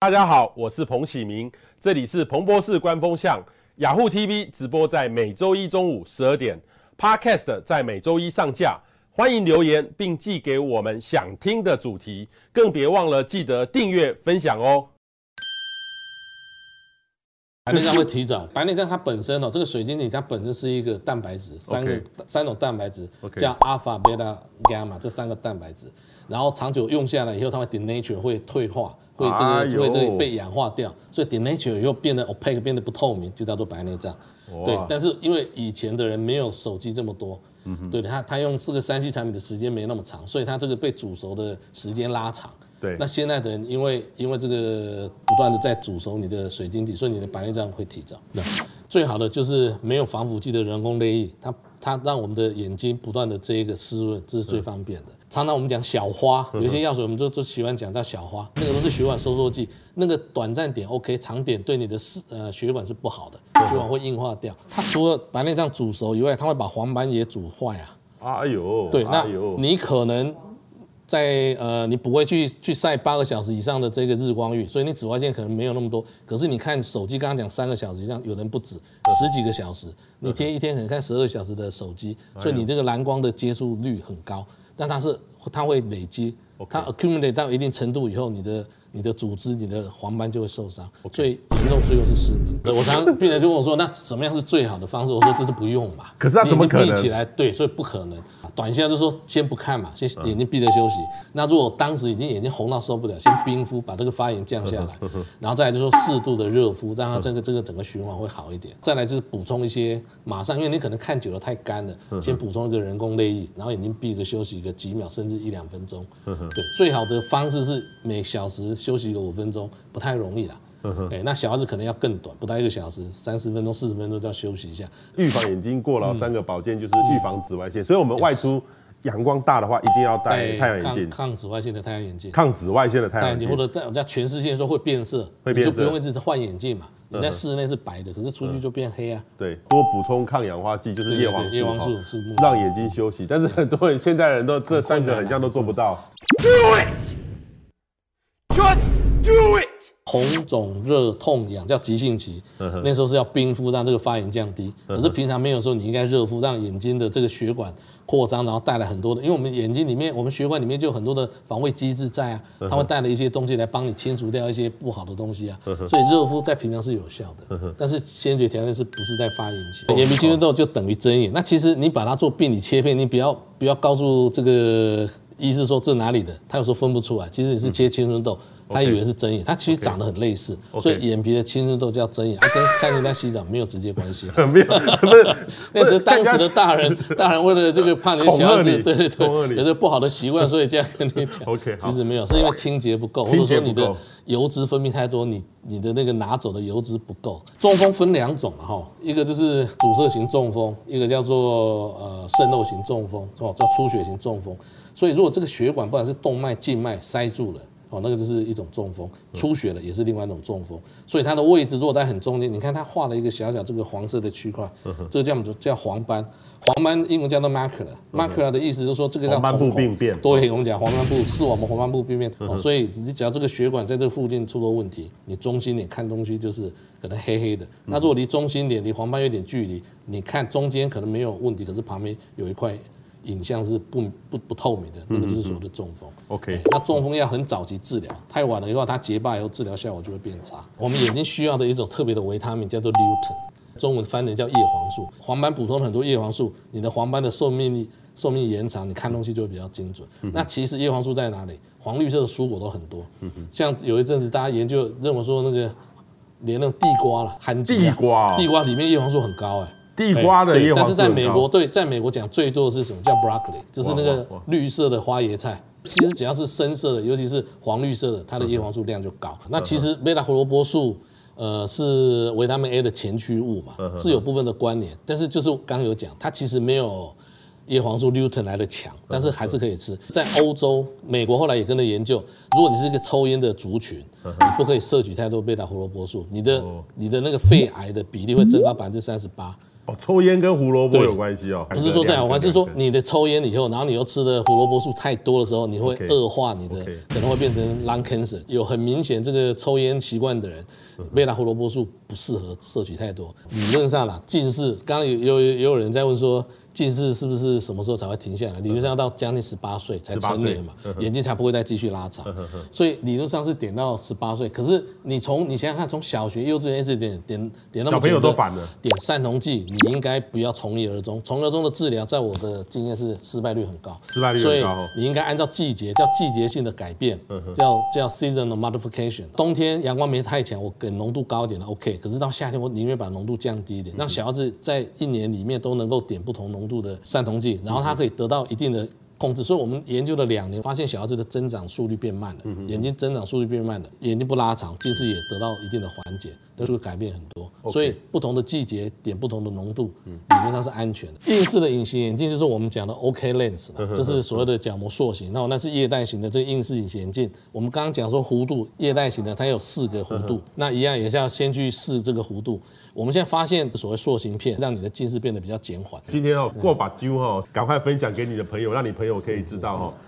大家好，我是彭启明，这里是彭博士官方向雅虎 TV 直播，在每周一中午十二点，Podcast 在每周一上架。欢迎留言并寄给我们想听的主题，更别忘了记得订阅分享哦。白内障会提早，白内障它本身哦，这个水晶体它本身是一个蛋白质，三个.三种蛋白质.叫阿尔法、贝塔、伽马这三个蛋白质，然后长久用下来以后，它会 denature 会退化。会这个会这个被氧化掉，所以 denature 又变得 opaque 变得不透明，就叫做白内障。对，但是因为以前的人没有手机这么多，嗯、对他他用这个三 C 产品的时间没那么长，所以他这个被煮熟的时间拉长。对，那现在的人因为因为这个不断的在煮熟你的水晶体，所以你的白内障会提早。那最好的就是没有防腐剂的人工泪液，它它让我们的眼睛不断的这一个湿润，这是最方便的。常常我们讲小花，有些药水我们就就喜欢讲叫小花，那个都是血管收缩剂，那个短暂点 OK，长点对你的呃血管是不好的，血管会硬化掉。它除了白内障煮熟以外，它会把黄斑也煮坏啊。哎呦，对，那你可能在呃你不会去去晒八个小时以上的这个日光浴，所以你紫外线可能没有那么多。可是你看手机，刚刚讲三个小时以上，有人不止十几个小时，你天一天可能看十二小时的手机，所以你这个蓝光的接触率很高。但它是，它会累积，它 accumulate 到一定程度以后，你的。你的组织、你的黄斑就会受伤，最严重最后是失明。我常常病人就问我说：“那怎么样是最好的方式？”我说：“这是不用嘛。”可是他怎么可能？闭起来，对，所以不可能。短线就说先不看嘛，先眼睛闭着休息。那如果当时已经眼睛红到受不了，先冰敷，把这个发炎降下来，然后再来就说适度的热敷，让它这个这个整个循环会好一点。再来就是补充一些，马上因为你可能看久了太干了，先补充一个人工泪液，然后眼睛闭着休息一个几秒，甚至一两分钟。对，最好的方式是每小时。休息个五分钟不太容易啦，哎，那小孩子可能要更短，不到一个小时，三十分钟、四十分钟就要休息一下。预防眼睛过劳三个保健就是预防紫外线，所以我们外出阳光大的话，一定要戴太阳眼镜，抗紫外线的太阳眼镜，抗紫外线的太阳眼镜，或者在全世界说会变色，会变色，你就不用一直换眼镜嘛。你在室内是白的，可是出去就变黑啊。对，多补充抗氧化剂就是叶黄素，叶黄素是让眼睛休息。但是很多人现在人都这三个很像都做不到。Do it. Just do it！红肿热痛痒叫急性期，那时候是要冰敷让这个发炎降低。可是平常没有时候，你应该热敷，让眼睛的这个血管扩张，然后带来很多的，因为我们眼睛里面，我们血管里面就有很多的防卫机制在啊，它会带了一些东西来帮你清除掉一些不好的东西啊。所以热敷在平常是有效的，但是先决条件是不是在发炎期？眼皮青春痘就等于针眼。那其实你把它做病理切片，你不要不要告诉这个。医师说这哪里的？他有时候分不出来。其实你是切青春痘，嗯、他以为是针眼，他其实长得很类似。所以眼皮的青春痘叫针眼，它跟看人家洗澡没有直接关系。没有，那是当时的大人，大人为了这个怕你的小孩子，对对对，有这不好的习惯，所以这样跟你讲。其实没有，是因为清洁不够，或者说你的油脂分泌太多，你你的那个拿走的油脂不够。中风分两种哈，一个就是阻塞型中风，一个叫做呃渗漏型中风，哦叫出血型中风。所以，如果这个血管不管是动脉、静脉塞住了，哦，那个就是一种中风；出血了也是另外一种中风。所以它的位置如果在很中间，你看它画了一个小小这个黄色的区块，这个叫？叫黄斑。黄斑英文叫做 macula。macula 的意思就是说这个叫黄斑部病变。对，我们讲黄斑部视网膜黄斑部病变。哦，所以你只要这个血管在这附近出了问题，你中心点看东西就是可能黑黑的。那如果离中心点离黄斑有点距离，你看中间可能没有问题，可是旁边有一块。影像是不不不透明的，那个就是所谓的中风。OK，那中风要很早期治疗，太晚了以后它结疤以后治疗效果就会变差。我们眼睛需要的一种特别的维他命叫做 lutein，中文翻译叫叶黄素。黄斑普通很多叶黄素，你的黄斑的寿命寿命延长，你看东西就会比较精准。那其实叶黄素在哪里？黄绿色的蔬果都很多，像有一阵子大家研究认为说那个连那种地瓜了，含地瓜，地瓜里面叶黄素很高哎。地瓜的叶黄素，但是在美国，对，在美国讲最多的是什么？叫 broccoli，就是那个绿色的花椰菜。其实只要是深色的，尤其是黄绿色的，它的叶黄素量就高。那其实贝塔胡萝卜素，呃，是维他命 A 的前驱物嘛，是有部分的关联。但是就是刚刚有讲，它其实没有叶黄素 lutein 来的强，但是还是可以吃。在欧洲、美国后来也跟着研究，如果你是一个抽烟的族群，你不可以摄取太多贝塔胡萝卜素，你的你的那个肺癌的比例会增高百分之三十八。哦，抽烟跟胡萝卜有关系哦？不是说这样有关系，是说你的抽烟以后，然后你又吃的胡萝卜素太多的时候，你会恶化你的.可能会变成 lung cancer。有很明显这个抽烟习惯的人，被拿胡萝卜素不适合摄取太多。理论上啦，近视，刚刚有有也有人在问说。近视是不是什么时候才会停下来？理论上要到将近十八岁才成年嘛，眼睛才不会再继续拉长。所以理论上是点到十八岁。可是你从你想想看，从小学、幼稚园一直点点点到小朋友都反了，点散瞳剂，你应该不要从一而终。从一而终的治疗，在我的经验是失败率很高。失败率很高。所以你应该按照季节，叫季节性的改变，叫叫 seasonal modification。冬天阳光没太强，我给浓度高一点的 OK。可是到夏天，我宁愿把浓度降低一点，让小孩子在一年里面都能够点不同浓度的散瞳剂，然后他可以得到一定的控制。所以我们研究了两年，发现小孩子的增长速率变慢了，眼睛增长速率变慢了，眼睛不拉长，近视也得到一定的缓解，都会改变很多。所以不同的季节点不同的浓度，理论上是安全的。近视的隐形眼镜就是我们讲的 OK Lens，就是所谓的角膜塑形。那那是液态型的这个硬式隐形眼镜。我们刚刚讲说弧度，液态型的它有四个弧度，那一样也是要先去试这个弧度。我们现在发现所谓塑形片，让你的近视变得比较减缓。今天哦，过把揪哈，赶快分享给你的朋友，让你朋友可以知道哈。